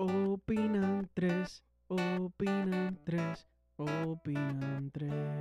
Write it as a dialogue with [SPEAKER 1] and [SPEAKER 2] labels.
[SPEAKER 1] Opinan tres, opinan tres, opinan tres.